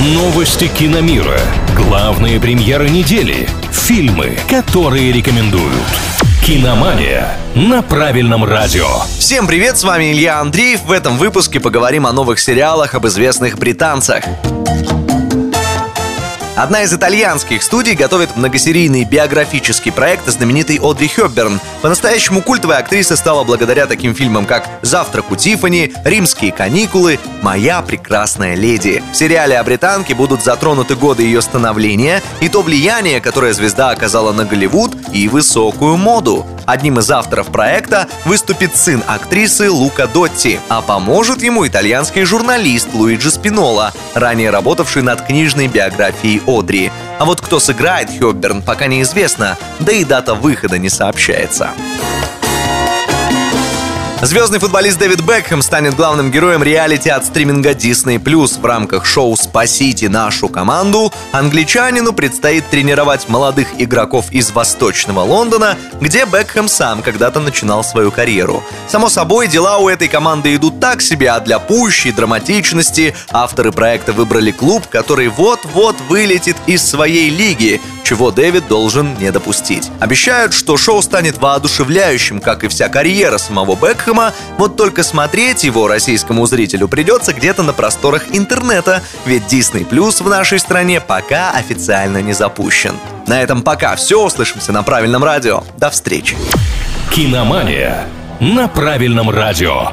Новости киномира. Главные премьеры недели. Фильмы, которые рекомендуют. Киномания на правильном радио. Всем привет, с вами Илья Андреев. В этом выпуске поговорим о новых сериалах об известных британцах. Одна из итальянских студий готовит многосерийный биографический проект о знаменитой Одри Хёбберн. По-настоящему культовая актриса стала благодаря таким фильмам, как «Завтрак у Тиффани», «Римские каникулы», «Моя прекрасная леди». В сериале о британке будут затронуты годы ее становления и то влияние, которое звезда оказала на Голливуд и высокую моду. Одним из авторов проекта выступит сын актрисы Лука Дотти, а поможет ему итальянский журналист Луиджи Спинола, ранее работавший над книжной биографией Одри. А вот кто сыграет Хёбберн, пока неизвестно, да и дата выхода не сообщается. Звездный футболист Дэвид Бекхэм станет главным героем реалити от стриминга Disney+. В рамках шоу «Спасите нашу команду» англичанину предстоит тренировать молодых игроков из Восточного Лондона, где Бекхэм сам когда-то начинал свою карьеру. Само собой, дела у этой команды идут так себе, а для пущей драматичности авторы проекта выбрали клуб, который вот-вот вылетит из своей лиги, чего Дэвид должен не допустить. Обещают, что шоу станет воодушевляющим, как и вся карьера самого Бекхэма, вот только смотреть его российскому зрителю придется где-то на просторах интернета, ведь Disney Plus в нашей стране пока официально не запущен. На этом пока все, услышимся на правильном радио. До встречи. Киномания на правильном радио.